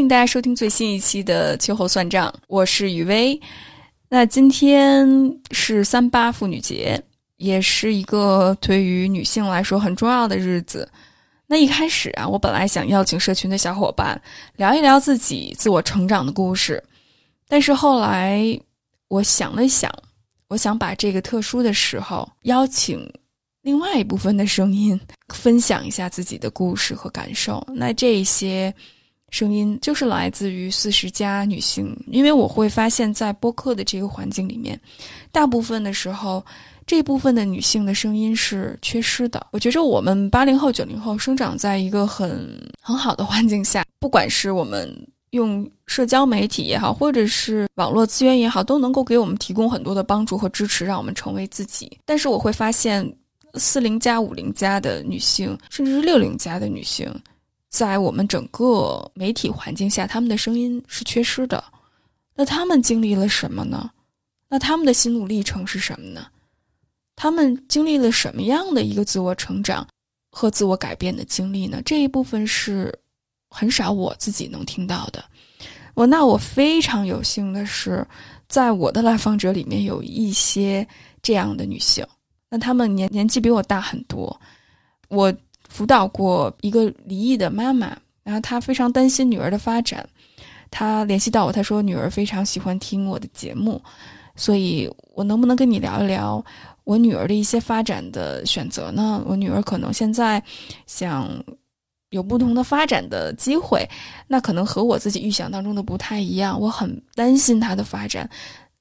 欢迎大家收听最新一期的秋后算账，我是雨薇。那今天是三八妇女节，也是一个对于女性来说很重要的日子。那一开始啊，我本来想邀请社群的小伙伴聊一聊自己自我成长的故事，但是后来我想了想，我想把这个特殊的时候邀请另外一部分的声音，分享一下自己的故事和感受。那这些。声音就是来自于四十加女性，因为我会发现，在播客的这个环境里面，大部分的时候，这部分的女性的声音是缺失的。我觉着我们八零后、九零后生长在一个很很好的环境下，不管是我们用社交媒体也好，或者是网络资源也好，都能够给我们提供很多的帮助和支持，让我们成为自己。但是我会发现，四零加、五零加的女性，甚至是六零加的女性。在我们整个媒体环境下，他们的声音是缺失的。那他们经历了什么呢？那他们的心路历程是什么呢？他们经历了什么样的一个自我成长和自我改变的经历呢？这一部分是很少我自己能听到的。我那我非常有幸的是，在我的来访者里面有一些这样的女性。那她们年年纪比我大很多，我。辅导过一个离异的妈妈，然后她非常担心女儿的发展，她联系到我，她说女儿非常喜欢听我的节目，所以我能不能跟你聊一聊我女儿的一些发展的选择呢？我女儿可能现在想有不同的发展的机会，那可能和我自己预想当中的不太一样，我很担心她的发展。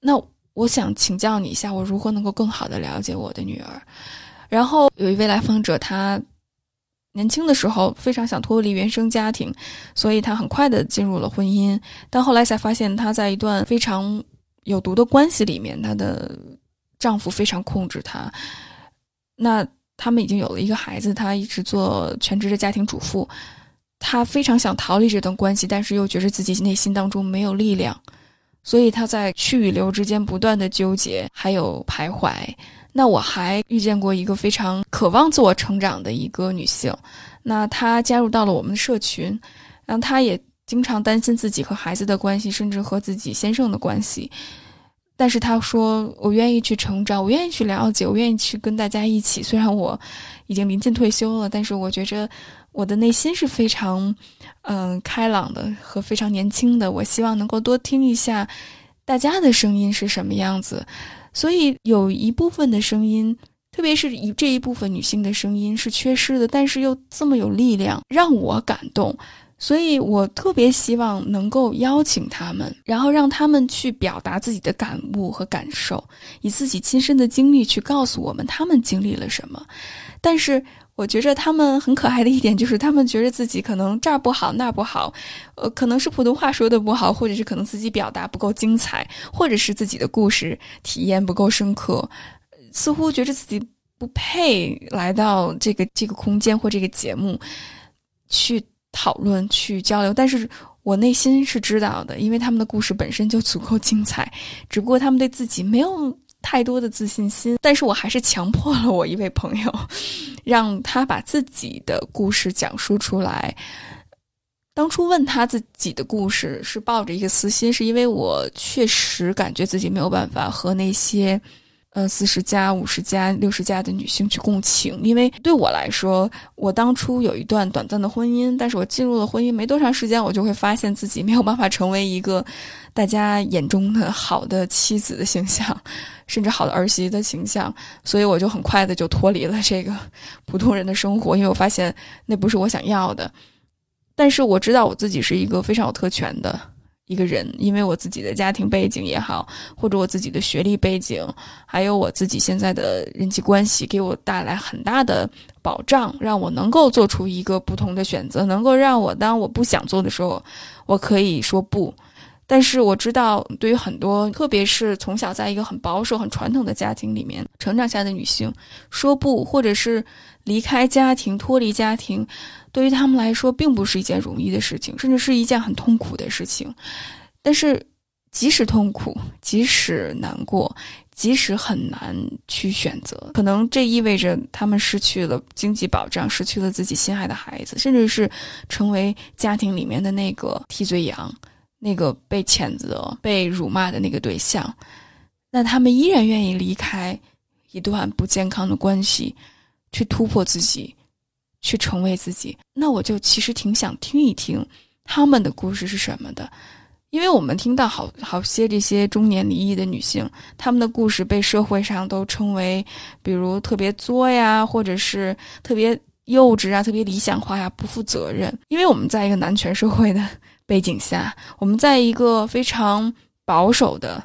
那我想请教你一下，我如何能够更好的了解我的女儿？然后有一位来访者，他。年轻的时候非常想脱离原生家庭，所以她很快的进入了婚姻。但后来才发现，她在一段非常有毒的关系里面，她的丈夫非常控制她。那他们已经有了一个孩子，她一直做全职的家庭主妇。她非常想逃离这段关系，但是又觉得自己内心当中没有力量，所以她在去与留之间不断的纠结，还有徘徊。那我还遇见过一个非常渴望自我成长的一个女性，那她加入到了我们的社群，然后她也经常担心自己和孩子的关系，甚至和自己先生的关系。但是她说：“我愿意去成长，我愿意去了解，我愿意去跟大家一起。虽然我已经临近退休了，但是我觉着我的内心是非常，嗯，开朗的和非常年轻的。我希望能够多听一下大家的声音是什么样子。”所以有一部分的声音，特别是以这一部分女性的声音是缺失的，但是又这么有力量，让我感动。所以我特别希望能够邀请他们，然后让他们去表达自己的感悟和感受，以自己亲身的经历去告诉我们他们经历了什么。但是。我觉着他们很可爱的一点就是，他们觉得自己可能这儿不好那儿不好，呃，可能是普通话说的不好，或者是可能自己表达不够精彩，或者是自己的故事体验不够深刻，似乎觉得自己不配来到这个这个空间或这个节目去讨论、去交流。但是我内心是知道的，因为他们的故事本身就足够精彩，只不过他们对自己没有。太多的自信心，但是我还是强迫了我一位朋友，让他把自己的故事讲述出来。当初问他自己的故事，是抱着一个私心，是因为我确实感觉自己没有办法和那些。呃，四十加、五十加、六十加的女性去共情，因为对我来说，我当初有一段短暂的婚姻，但是我进入了婚姻没多长时间，我就会发现自己没有办法成为一个大家眼中的好的妻子的形象，甚至好的儿媳的形象，所以我就很快的就脱离了这个普通人的生活，因为我发现那不是我想要的。但是我知道我自己是一个非常有特权的。一个人，因为我自己的家庭背景也好，或者我自己的学历背景，还有我自己现在的人际关系，给我带来很大的保障，让我能够做出一个不同的选择，能够让我当我不想做的时候，我可以说不。但是我知道，对于很多，特别是从小在一个很保守、很传统的家庭里面成长下的女性，说不，或者是离开家庭、脱离家庭。对于他们来说，并不是一件容易的事情，甚至是一件很痛苦的事情。但是，即使痛苦，即使难过，即使很难去选择，可能这意味着他们失去了经济保障，失去了自己心爱的孩子，甚至是成为家庭里面的那个替罪羊，那个被谴责、被辱骂的那个对象。那他们依然愿意离开一段不健康的关系，去突破自己，去成为自己。那我就其实挺想听一听他们的故事是什么的。因为我们听到好好些这些中年离异的女性，她们的故事被社会上都称为，比如特别作呀，或者是特别幼稚啊，特别理想化呀，不负责任。因为我们在一个男权社会的背景下，我们在一个非常保守的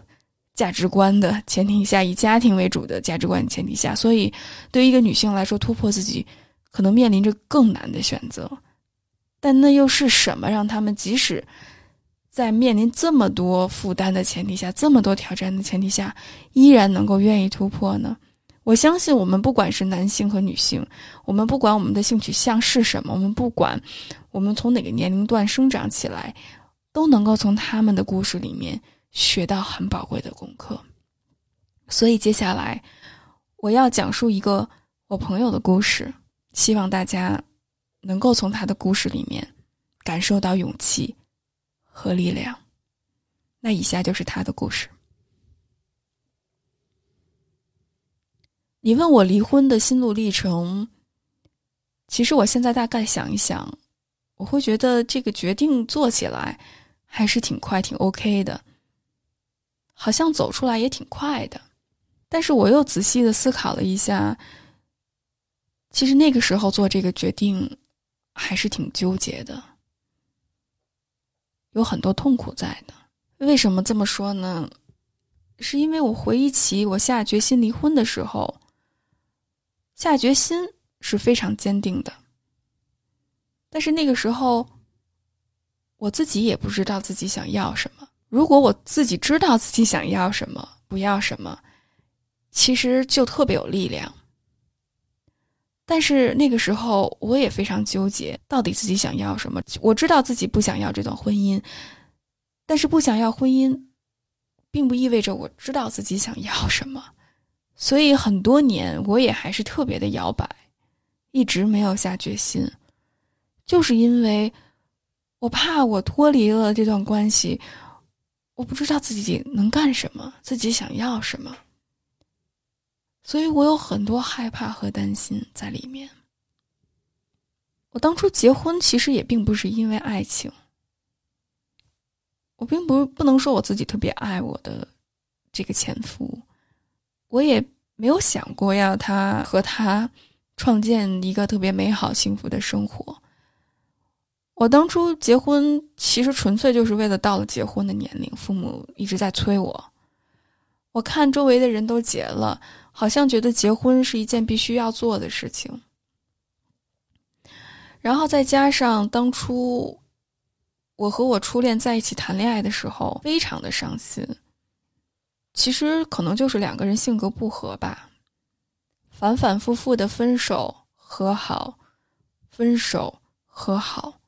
价值观的前提下，以家庭为主的价值观前提下，所以对于一个女性来说，突破自己可能面临着更难的选择。但那又是什么让他们即使？在面临这么多负担的前提下，这么多挑战的前提下，依然能够愿意突破呢？我相信，我们不管是男性和女性，我们不管我们的性取向是什么，我们不管我们从哪个年龄段生长起来，都能够从他们的故事里面学到很宝贵的功课。所以，接下来我要讲述一个我朋友的故事，希望大家能够从他的故事里面感受到勇气。和力量。那以下就是他的故事。你问我离婚的心路历程，其实我现在大概想一想，我会觉得这个决定做起来还是挺快、挺 OK 的，好像走出来也挺快的。但是我又仔细的思考了一下，其实那个时候做这个决定还是挺纠结的。有很多痛苦在的，为什么这么说呢？是因为我回忆起我下决心离婚的时候，下决心是非常坚定的，但是那个时候我自己也不知道自己想要什么。如果我自己知道自己想要什么，不要什么，其实就特别有力量。但是那个时候，我也非常纠结，到底自己想要什么？我知道自己不想要这段婚姻，但是不想要婚姻，并不意味着我知道自己想要什么。所以很多年，我也还是特别的摇摆，一直没有下决心，就是因为我怕我脱离了这段关系，我不知道自己能干什么，自己想要什么。所以我有很多害怕和担心在里面。我当初结婚其实也并不是因为爱情，我并不不能说我自己特别爱我的这个前夫，我也没有想过要他和他创建一个特别美好幸福的生活。我当初结婚其实纯粹就是为了到了结婚的年龄，父母一直在催我，我看周围的人都结了。好像觉得结婚是一件必须要做的事情，然后再加上当初我和我初恋在一起谈恋爱的时候，非常的伤心。其实可能就是两个人性格不合吧，反反复复的分手和好，分手和好，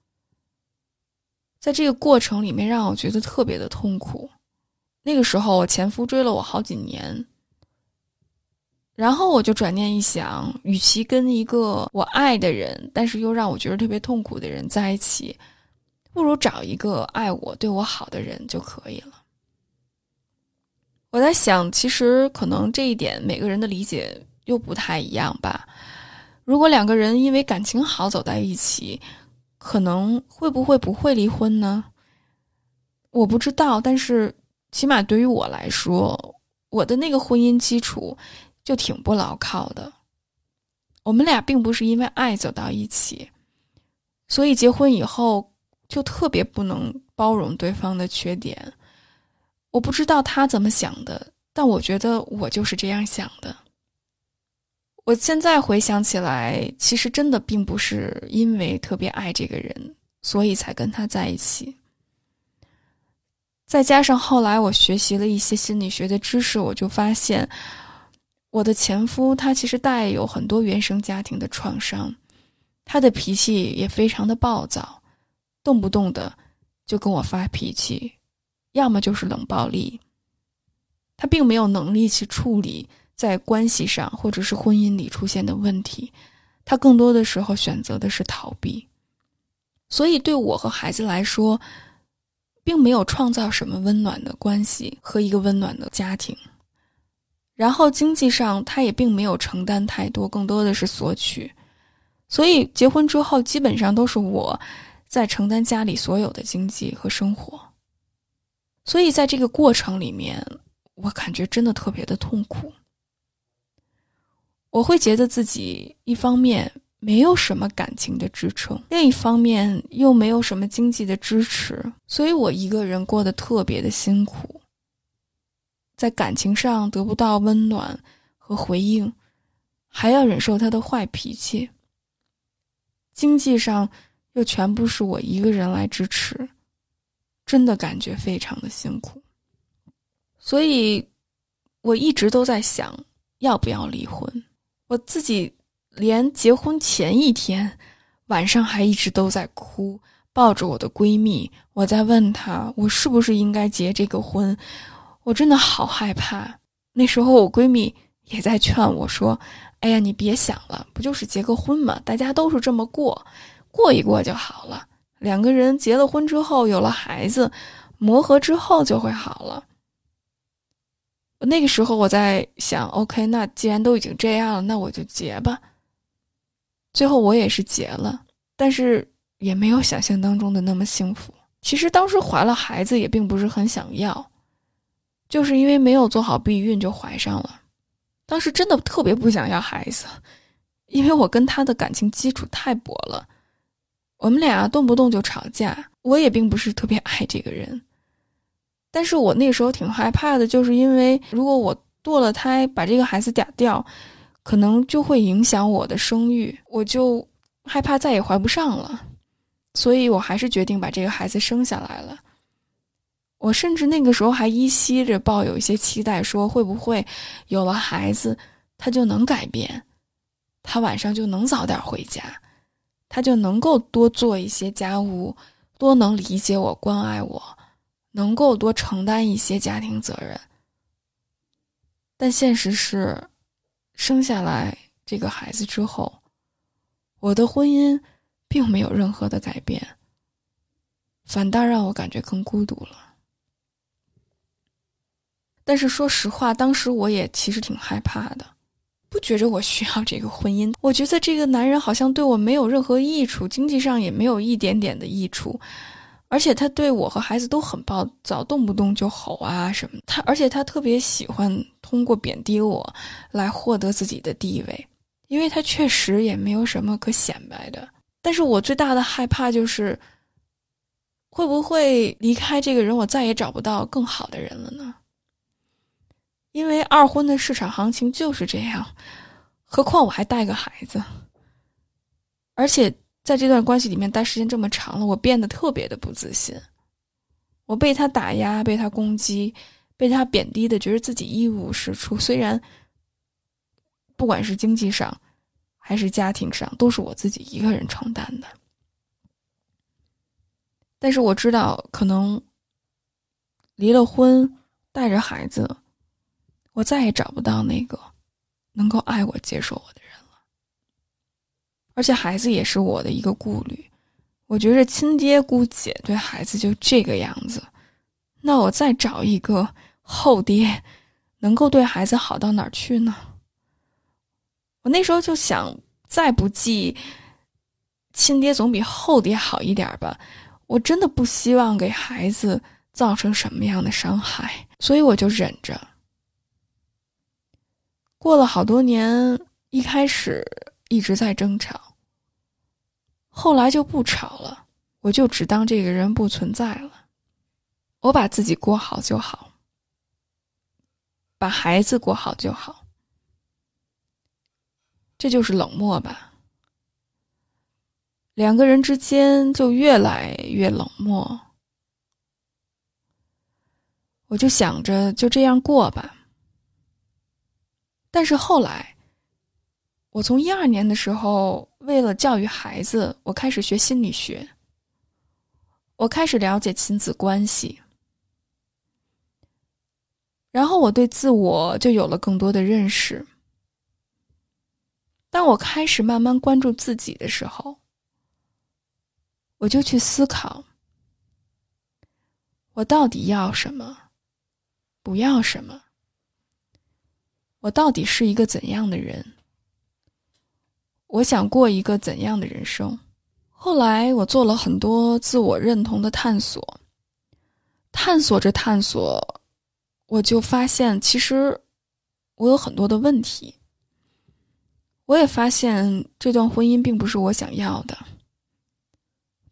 在这个过程里面让我觉得特别的痛苦。那个时候，我前夫追了我好几年。然后我就转念一想，与其跟一个我爱的人，但是又让我觉得特别痛苦的人在一起，不如找一个爱我、对我好的人就可以了。我在想，其实可能这一点每个人的理解又不太一样吧。如果两个人因为感情好走在一起，可能会不会不会离婚呢？我不知道，但是起码对于我来说，我的那个婚姻基础。就挺不牢靠的。我们俩并不是因为爱走到一起，所以结婚以后就特别不能包容对方的缺点。我不知道他怎么想的，但我觉得我就是这样想的。我现在回想起来，其实真的并不是因为特别爱这个人，所以才跟他在一起。再加上后来我学习了一些心理学的知识，我就发现。我的前夫他其实带有很多原生家庭的创伤，他的脾气也非常的暴躁，动不动的就跟我发脾气，要么就是冷暴力，他并没有能力去处理在关系上或者是婚姻里出现的问题，他更多的时候选择的是逃避。所以，对我和孩子来说，并没有创造什么温暖的关系和一个温暖的家庭。然后，经济上他也并没有承担太多，更多的是索取。所以，结婚之后基本上都是我在承担家里所有的经济和生活。所以，在这个过程里面，我感觉真的特别的痛苦。我会觉得自己一方面。没有什么感情的支撑，另一方面又没有什么经济的支持，所以我一个人过得特别的辛苦。在感情上得不到温暖和回应，还要忍受他的坏脾气。经济上又全部是我一个人来支持，真的感觉非常的辛苦。所以，我一直都在想，要不要离婚。我自己。连结婚前一天晚上还一直都在哭，抱着我的闺蜜，我在问她，我是不是应该结这个婚？我真的好害怕。那时候我闺蜜也在劝我说：“哎呀，你别想了，不就是结个婚嘛，大家都是这么过，过一过就好了。两个人结了婚之后有了孩子，磨合之后就会好了。”那个时候我在想，OK，那既然都已经这样了，那我就结吧。最后我也是结了，但是也没有想象当中的那么幸福。其实当时怀了孩子也并不是很想要，就是因为没有做好避孕就怀上了。当时真的特别不想要孩子，因为我跟他的感情基础太薄了，我们俩动不动就吵架。我也并不是特别爱这个人，但是我那时候挺害怕的，就是因为如果我堕了胎，把这个孩子打掉。可能就会影响我的生育，我就害怕再也怀不上了，所以我还是决定把这个孩子生下来了。我甚至那个时候还依稀着抱有一些期待，说会不会有了孩子，他就能改变，他晚上就能早点回家，他就能够多做一些家务，多能理解我、关爱我，能够多承担一些家庭责任。但现实是。生下来这个孩子之后，我的婚姻并没有任何的改变，反倒让我感觉更孤独了。但是说实话，当时我也其实挺害怕的，不觉着我需要这个婚姻。我觉得这个男人好像对我没有任何益处，经济上也没有一点点的益处。而且他对我和孩子都很暴躁，动不动就吼啊什么。他而且他特别喜欢通过贬低我来获得自己的地位，因为他确实也没有什么可显摆的。但是我最大的害怕就是，会不会离开这个人，我再也找不到更好的人了呢？因为二婚的市场行情就是这样，何况我还带个孩子，而且。在这段关系里面待时间这么长了，我变得特别的不自信。我被他打压，被他攻击，被他贬低的，觉得自己一无是处。虽然不管是经济上还是家庭上，都是我自己一个人承担的，但是我知道，可能离了婚，带着孩子，我再也找不到那个能够爱我、接受我的人了。而且孩子也是我的一个顾虑，我觉着亲爹姑姐对孩子就这个样子，那我再找一个后爹，能够对孩子好到哪儿去呢？我那时候就想，再不济，亲爹总比后爹好一点吧。我真的不希望给孩子造成什么样的伤害，所以我就忍着。过了好多年，一开始一直在争吵。后来就不吵了，我就只当这个人不存在了。我把自己过好就好，把孩子过好就好。这就是冷漠吧？两个人之间就越来越冷漠。我就想着就这样过吧。但是后来。我从一二年的时候，为了教育孩子，我开始学心理学。我开始了解亲子关系，然后我对自我就有了更多的认识。当我开始慢慢关注自己的时候，我就去思考：我到底要什么，不要什么？我到底是一个怎样的人？我想过一个怎样的人生？后来我做了很多自我认同的探索，探索着探索，我就发现其实我有很多的问题。我也发现这段婚姻并不是我想要的，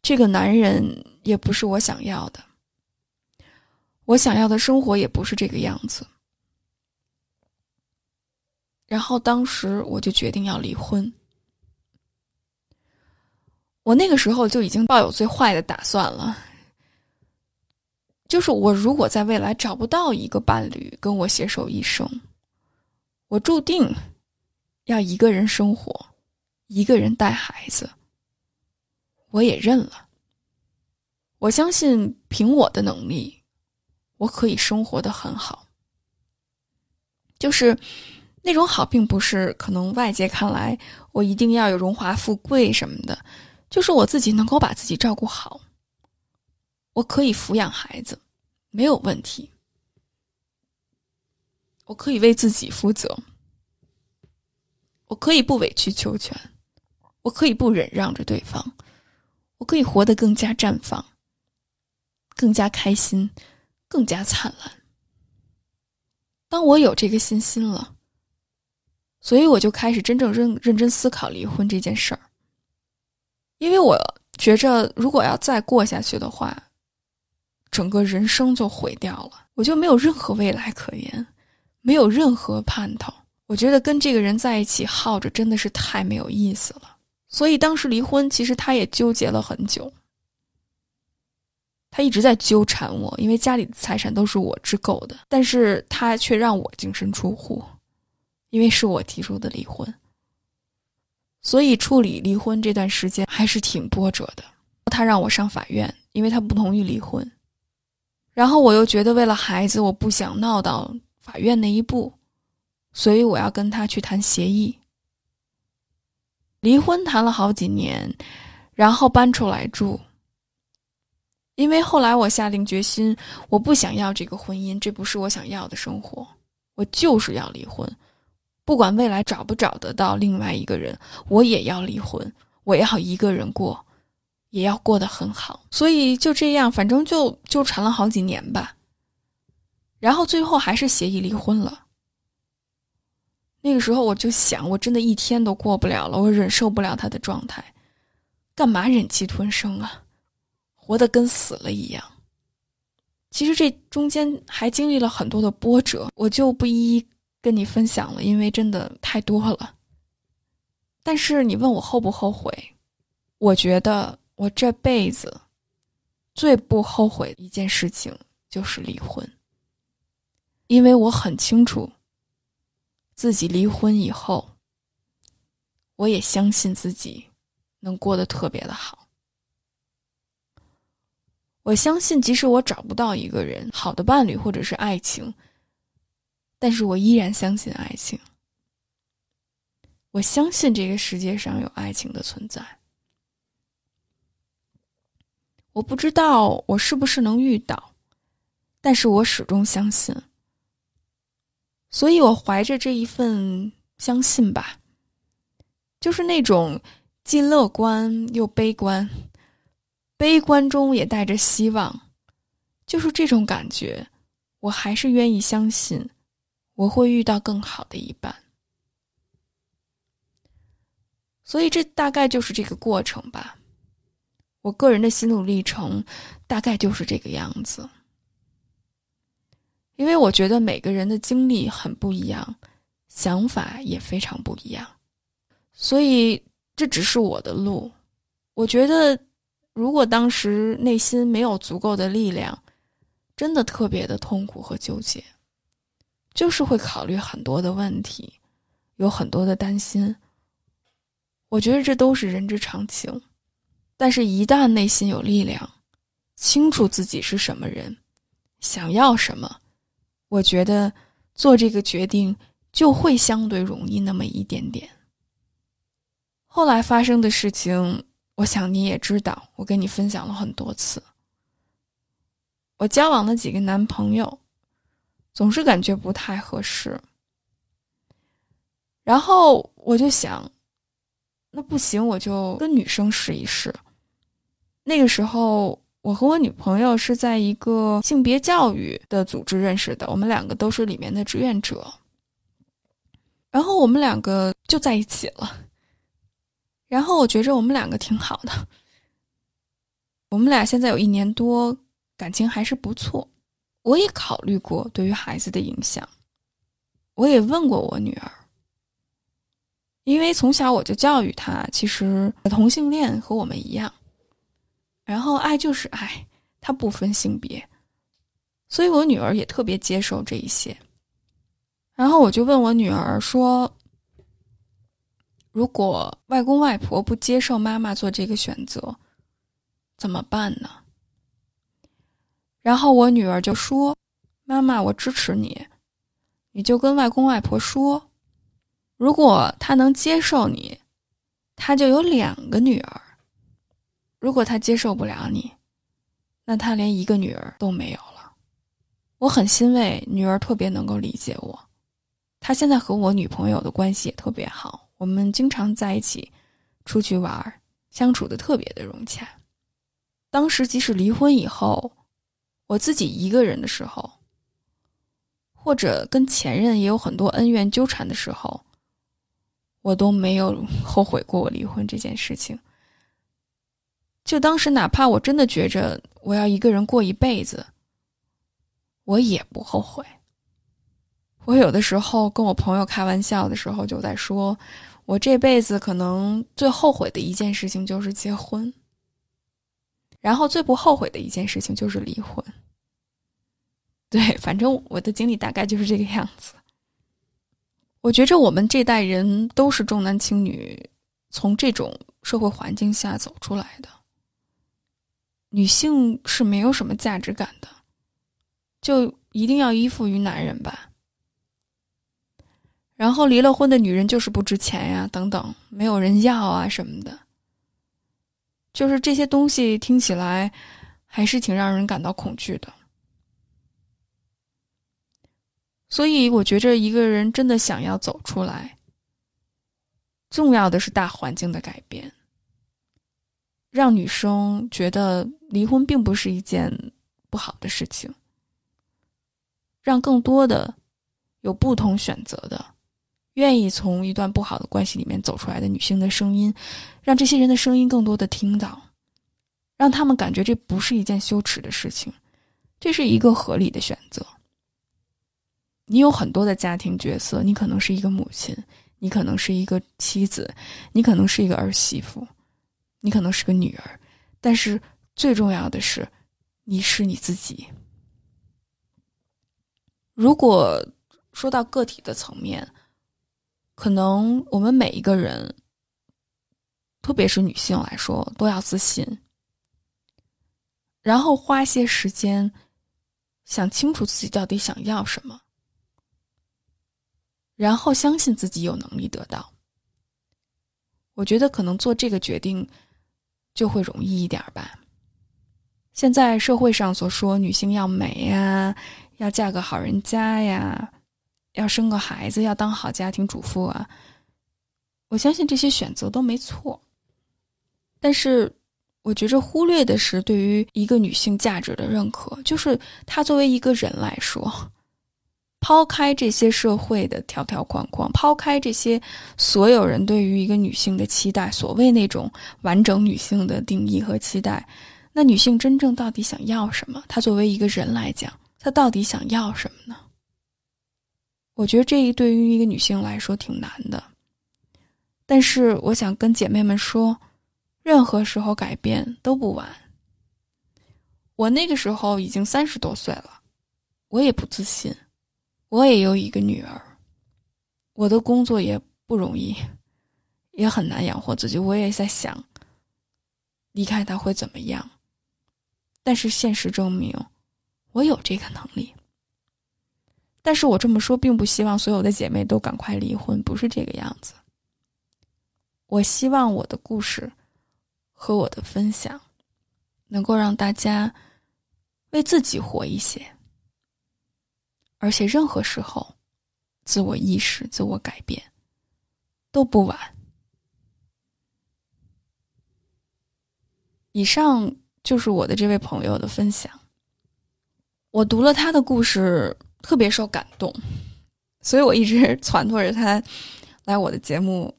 这个男人也不是我想要的，我想要的生活也不是这个样子。然后当时我就决定要离婚。我那个时候就已经抱有最坏的打算了，就是我如果在未来找不到一个伴侣跟我携手一生，我注定要一个人生活，一个人带孩子。我也认了，我相信凭我的能力，我可以生活的很好。就是那种好，并不是可能外界看来我一定要有荣华富贵什么的。就是我自己能够把自己照顾好，我可以抚养孩子，没有问题。我可以为自己负责，我可以不委曲求全，我可以不忍让着对方，我可以活得更加绽放，更加开心，更加灿烂。当我有这个信心了，所以我就开始真正认认真思考离婚这件事儿。因为我觉着，如果要再过下去的话，整个人生就毁掉了，我就没有任何未来可言，没有任何盼头。我觉得跟这个人在一起耗着真的是太没有意思了。所以当时离婚，其实他也纠结了很久，他一直在纠缠我，因为家里的财产都是我支够的，但是他却让我净身出户，因为是我提出的离婚。所以处理离婚这段时间还是挺波折的。他让我上法院，因为他不同意离婚。然后我又觉得为了孩子，我不想闹到法院那一步，所以我要跟他去谈协议。离婚谈了好几年，然后搬出来住。因为后来我下定决心，我不想要这个婚姻，这不是我想要的生活，我就是要离婚。不管未来找不找得到另外一个人，我也要离婚，我要一个人过，也要过得很好。所以就这样，反正就纠缠了好几年吧。然后最后还是协议离婚了。那个时候我就想，我真的一天都过不了了，我忍受不了他的状态，干嘛忍气吞声啊？活得跟死了一样。其实这中间还经历了很多的波折，我就不一一。跟你分享了，因为真的太多了。但是你问我后不后悔，我觉得我这辈子最不后悔的一件事情就是离婚，因为我很清楚自己离婚以后，我也相信自己能过得特别的好。我相信，即使我找不到一个人好的伴侣或者是爱情。但是我依然相信爱情。我相信这个世界上有爱情的存在。我不知道我是不是能遇到，但是我始终相信。所以我怀着这一份相信吧，就是那种既乐观又悲观，悲观中也带着希望，就是这种感觉，我还是愿意相信。我会遇到更好的一半，所以这大概就是这个过程吧。我个人的心路历程大概就是这个样子，因为我觉得每个人的经历很不一样，想法也非常不一样，所以这只是我的路。我觉得，如果当时内心没有足够的力量，真的特别的痛苦和纠结。就是会考虑很多的问题，有很多的担心。我觉得这都是人之常情，但是，一旦内心有力量，清楚自己是什么人，想要什么，我觉得做这个决定就会相对容易那么一点点。后来发生的事情，我想你也知道，我跟你分享了很多次。我交往的几个男朋友，总是感觉不太合适，然后我就想，那不行，我就跟女生试一试。那个时候。我和我女朋友是在一个性别教育的组织认识的，我们两个都是里面的志愿者，然后我们两个就在一起了。然后我觉着我们两个挺好的，我们俩现在有一年多，感情还是不错。我也考虑过对于孩子的影响，我也问过我女儿，因为从小我就教育她，其实同性恋和我们一样。然后爱就是爱，它不分性别，所以我女儿也特别接受这一些。然后我就问我女儿说：“如果外公外婆不接受妈妈做这个选择，怎么办呢？”然后我女儿就说：“妈妈，我支持你，你就跟外公外婆说，如果他能接受你，他就有两个女儿。”如果他接受不了你，那他连一个女儿都没有了。我很欣慰，女儿特别能够理解我。她现在和我女朋友的关系也特别好，我们经常在一起出去玩，相处的特别的融洽。当时即使离婚以后，我自己一个人的时候，或者跟前任也有很多恩怨纠缠的时候，我都没有后悔过我离婚这件事情。就当时，哪怕我真的觉着我要一个人过一辈子，我也不后悔。我有的时候跟我朋友开玩笑的时候，就在说，我这辈子可能最后悔的一件事情就是结婚，然后最不后悔的一件事情就是离婚。对，反正我的经历大概就是这个样子。我觉着我们这代人都是重男轻女，从这种社会环境下走出来的。女性是没有什么价值感的，就一定要依附于男人吧。然后离了婚的女人就是不值钱呀，等等，没有人要啊什么的。就是这些东西听起来还是挺让人感到恐惧的。所以我觉着一个人真的想要走出来，重要的是大环境的改变。让女生觉得离婚并不是一件不好的事情，让更多的有不同选择的、愿意从一段不好的关系里面走出来的女性的声音，让这些人的声音更多的听到，让他们感觉这不是一件羞耻的事情，这是一个合理的选择。你有很多的家庭角色，你可能是一个母亲，你可能是一个妻子，你可能是一个儿媳妇。你可能是个女儿，但是最重要的是，你是你自己。如果说到个体的层面，可能我们每一个人，特别是女性来说，都要自信，然后花些时间想清楚自己到底想要什么，然后相信自己有能力得到。我觉得可能做这个决定。就会容易一点吧。现在社会上所说女性要美呀，要嫁个好人家呀，要生个孩子，要当好家庭主妇啊，我相信这些选择都没错。但是，我觉着忽略的是对于一个女性价值的认可，就是她作为一个人来说。抛开这些社会的条条框框，抛开这些所有人对于一个女性的期待，所谓那种完整女性的定义和期待，那女性真正到底想要什么？她作为一个人来讲，她到底想要什么呢？我觉得这一对于一个女性来说挺难的。但是我想跟姐妹们说，任何时候改变都不晚。我那个时候已经三十多岁了，我也不自信。我也有一个女儿，我的工作也不容易，也很难养活自己。我也在想，离开他会怎么样？但是现实证明，我有这个能力。但是我这么说，并不希望所有的姐妹都赶快离婚，不是这个样子。我希望我的故事和我的分享，能够让大家为自己活一些，而且任何时候，自我意识、自我改变都不晚。以上就是我的这位朋友的分享。我读了他的故事，特别受感动，所以我一直 撺掇着他来我的节目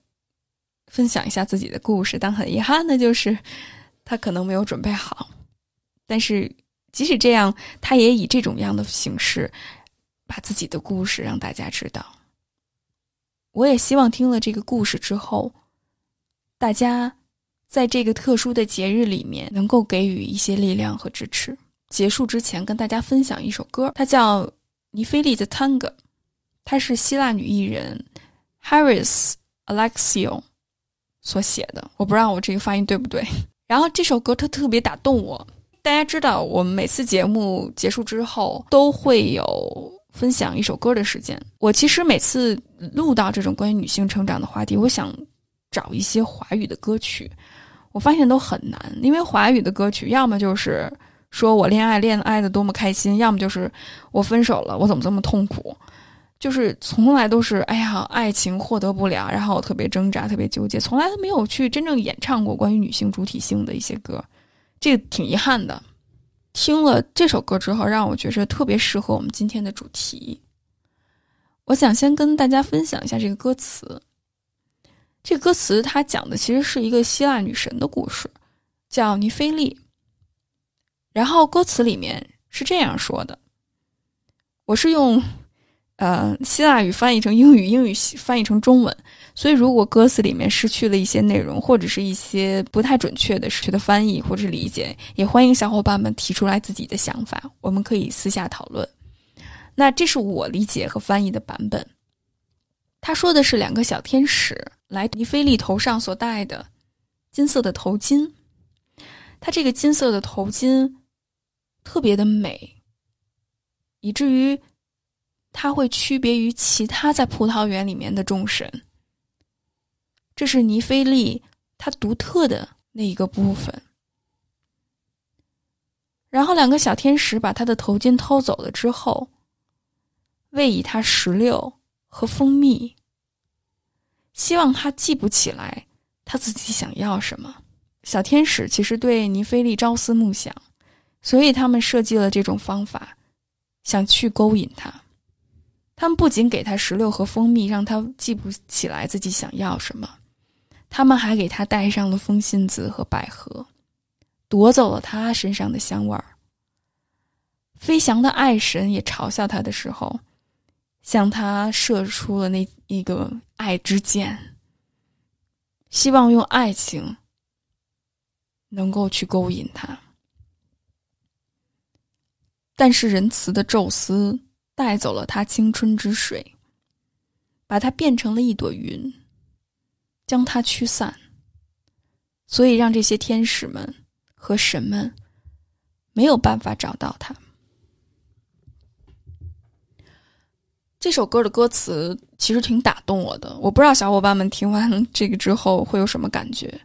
分享一下自己的故事。但很遗憾的就是，他可能没有准备好。但是即使这样，他也以这种样的形式把自己的故事让大家知道。我也希望听了这个故事之后，大家。在这个特殊的节日里面，能够给予一些力量和支持。结束之前，跟大家分享一首歌，它叫《尼菲利的 Tango》，它是希腊女艺人 Harris Alexio 所写的。我不知道我这个发音对不对。然后这首歌它特别打动我。大家知道，我们每次节目结束之后都会有分享一首歌的时间。我其实每次录到这种关于女性成长的话题，我想找一些华语的歌曲。我发现都很难，因为华语的歌曲要么就是说我恋爱恋爱的多么开心，要么就是我分手了，我怎么这么痛苦，就是从来都是哎呀，爱情获得不了，然后我特别挣扎，特别纠结，从来都没有去真正演唱过关于女性主体性的一些歌，这挺遗憾的。听了这首歌之后，让我觉着特别适合我们今天的主题。我想先跟大家分享一下这个歌词。这歌词它讲的其实是一个希腊女神的故事，叫尼菲利。然后歌词里面是这样说的：“我是用呃希腊语翻译成英语，英语翻译成中文，所以如果歌词里面失去了一些内容，或者是一些不太准确的、失去的翻译或者理解，也欢迎小伙伴们提出来自己的想法，我们可以私下讨论。那这是我理解和翻译的版本。他说的是两个小天使。”来，尼菲利头上所戴的金色的头巾，它这个金色的头巾特别的美，以至于它会区别于其他在葡萄园里面的众神。这是尼菲利它独特的那一个部分。然后，两个小天使把他的头巾偷走了之后，喂以他石榴和蜂蜜。希望他记不起来他自己想要什么。小天使其实对尼菲利朝思暮想，所以他们设计了这种方法，想去勾引他。他们不仅给他石榴和蜂蜜，让他记不起来自己想要什么，他们还给他带上了风信子和百合，夺走了他身上的香味儿。飞翔的爱神也嘲笑他的时候。向他射出了那一个爱之箭，希望用爱情能够去勾引他。但是仁慈的宙斯带走了他青春之水，把他变成了一朵云，将他驱散，所以让这些天使们和神们没有办法找到他。这首歌的歌词其实挺打动我的，我不知道小伙伴们听完这个之后会有什么感觉。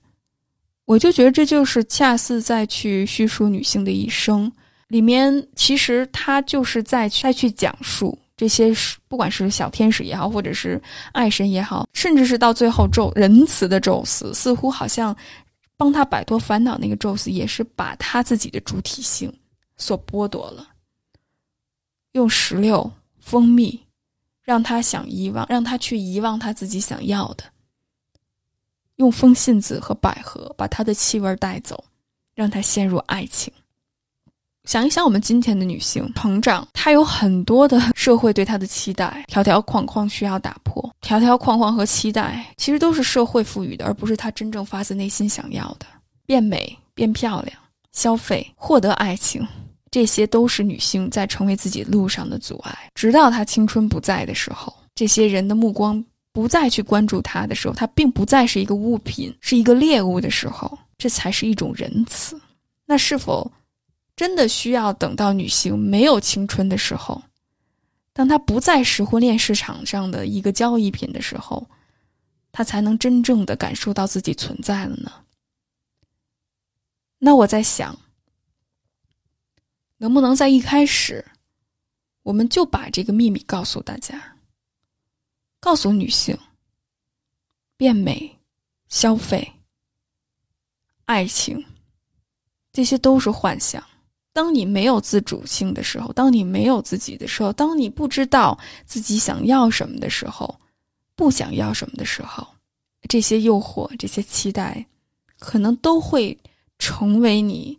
我就觉得这就是恰似在去叙述女性的一生，里面其实他就是在再去讲述这些，不管是小天使也好，或者是爱神也好，甚至是到最后宙仁慈的宙斯，似乎好像帮他摆脱烦恼那个宙斯，也是把他自己的主体性所剥夺了，用石榴、蜂蜜。让他想遗忘，让他去遗忘他自己想要的。用风信子和百合把他的气味带走，让他陷入爱情。想一想，我们今天的女性成长，她有很多的 社会对她的期待，条条框框需要打破。条条框框和期待其实都是社会赋予的，而不是她真正发自内心想要的。变美、变漂亮、消费、获得爱情。这些都是女性在成为自己路上的阻碍，直到她青春不在的时候，这些人的目光不再去关注她的时候，她并不再是一个物品，是一个猎物的时候，这才是一种仁慈。那是否真的需要等到女性没有青春的时候，当她不再是婚恋市场上的一个交易品的时候，她才能真正的感受到自己存在了呢？那我在想，能不能在一开始，我们就把这个秘密告诉大家，告诉女性，变美、消费、爱情，这些都是幻想。当你没有自主性的时候，当你没有自己的时候，当你不知道自己想要什么的时候，不想要什么的时候，这些诱惑、这些期待，可能都会成为你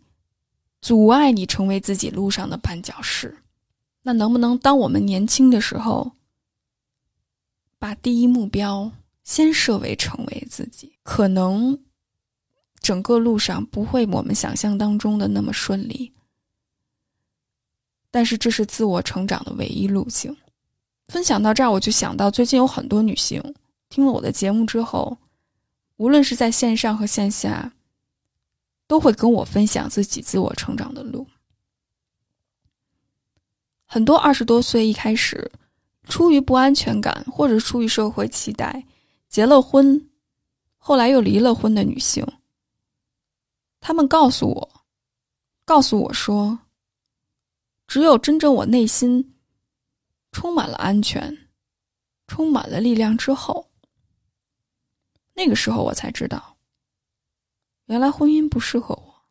阻碍你成为自己路上的绊脚石。那能不能当我们年轻的时候，把第一目标先设为成为自己？可能整个路上不会我们想象当中的那么顺利。但是这是自我成长的唯一路径。分享到这儿，我就想到最近有很多女性听了我的节目之后，无论是在线上和线下，都会跟我分享自己自我成长的路。很多二十多岁一开始，出于不安全感或者出于社会期待，结了婚，后来又离了婚的女性，她们告诉我，告诉我说。只有真正我内心充满了安全，充满了力量之后，那个时候我才知道，原来婚姻不适合我。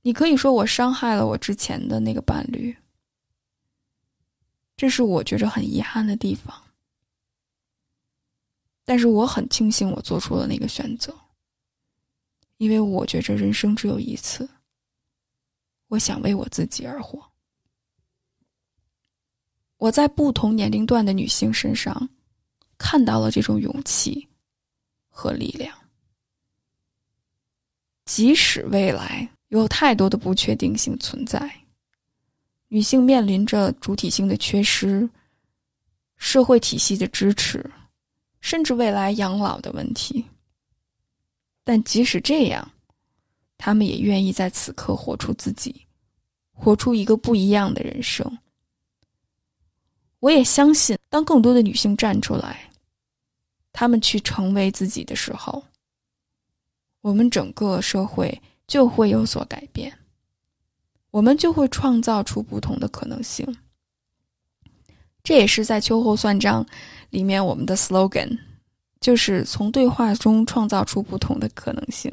你可以说我伤害了我之前的那个伴侣，这是我觉着很遗憾的地方。但是我很庆幸我做出了那个选择，因为我觉着人生只有一次。我想为我自己而活。我在不同年龄段的女性身上看到了这种勇气和力量。即使未来有太多的不确定性存在，女性面临着主体性的缺失、社会体系的支持，甚至未来养老的问题，但即使这样。他们也愿意在此刻活出自己，活出一个不一样的人生。我也相信，当更多的女性站出来，她们去成为自己的时候，我们整个社会就会有所改变，我们就会创造出不同的可能性。这也是在秋后算账里面我们的 slogan，就是从对话中创造出不同的可能性。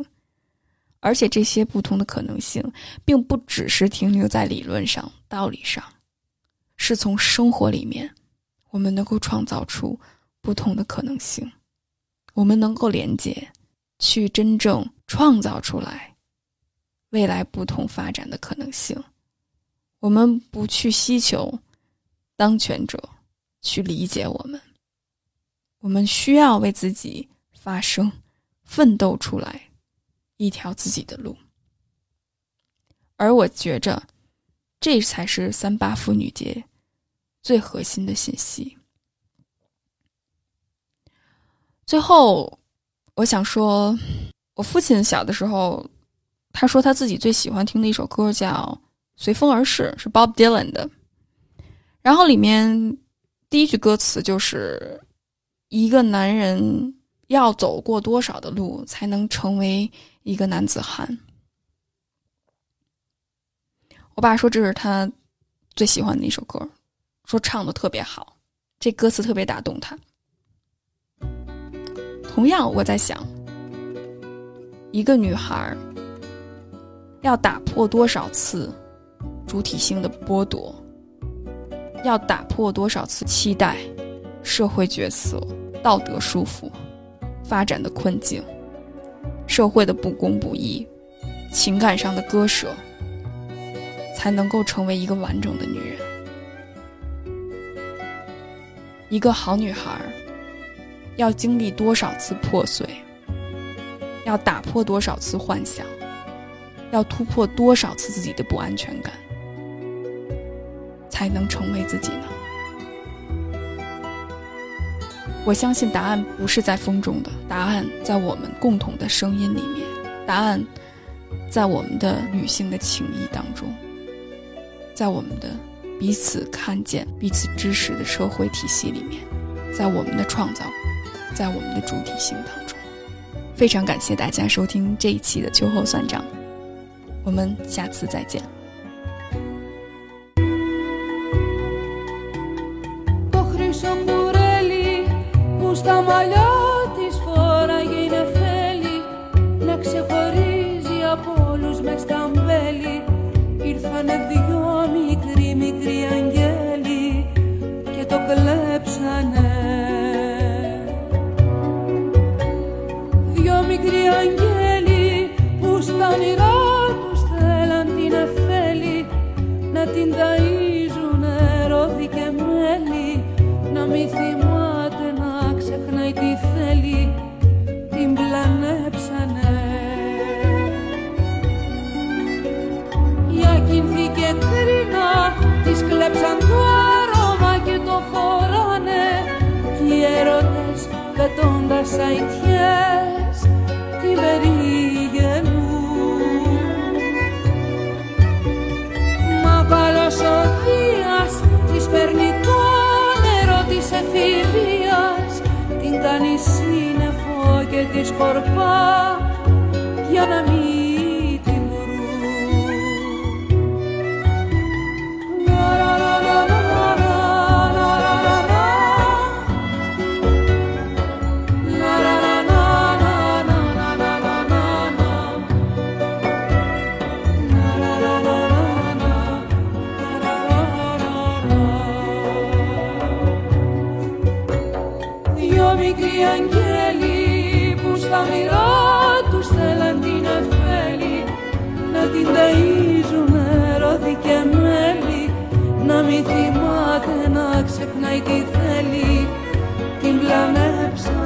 而且这些不同的可能性，并不只是停留在理论上、道理上，是从生活里面，我们能够创造出不同的可能性，我们能够连接，去真正创造出来未来不同发展的可能性。我们不去希求当权者去理解我们，我们需要为自己发声，奋斗出来。一条自己的路，而我觉着，这才是三八妇女节最核心的信息。最后，我想说，我父亲小的时候，他说他自己最喜欢听的一首歌叫《随风而逝》，是 Bob Dylan 的。然后里面第一句歌词就是：“一个男人要走过多少的路，才能成为？”一个男子汉，我爸说这是他最喜欢的一首歌，说唱的特别好，这歌词特别打动他。同样，我在想，一个女孩要打破多少次主体性的剥夺，要打破多少次期待、社会角色、道德束缚、发展的困境。社会的不公不义，情感上的割舍，才能够成为一个完整的女人。一个好女孩，要经历多少次破碎，要打破多少次幻想，要突破多少次自己的不安全感，才能成为自己呢？我相信答案不是在风中的，答案在我们共同的声音里面，答案在我们的女性的情谊当中，在我们的彼此看见、彼此支持的社会体系里面，在我们的创造，在我们的主体性当中。非常感谢大家收听这一期的秋后算账，我们下次再见。Τα μαλλιά της φοράγε είναι νεφέλη Να ξεχωρίζει από όλους μες τα μπέλη. Ήρθανε δυο μικρές πετώντας αητιές τη περίγενουν Μα καλός ο Δίας της παίρνει το νερό της εφηβείας την κάνει σύννεφο και τη σκορπά για να μην μη θυμάται να ξεχνάει τι θέλει. Την πλανέψα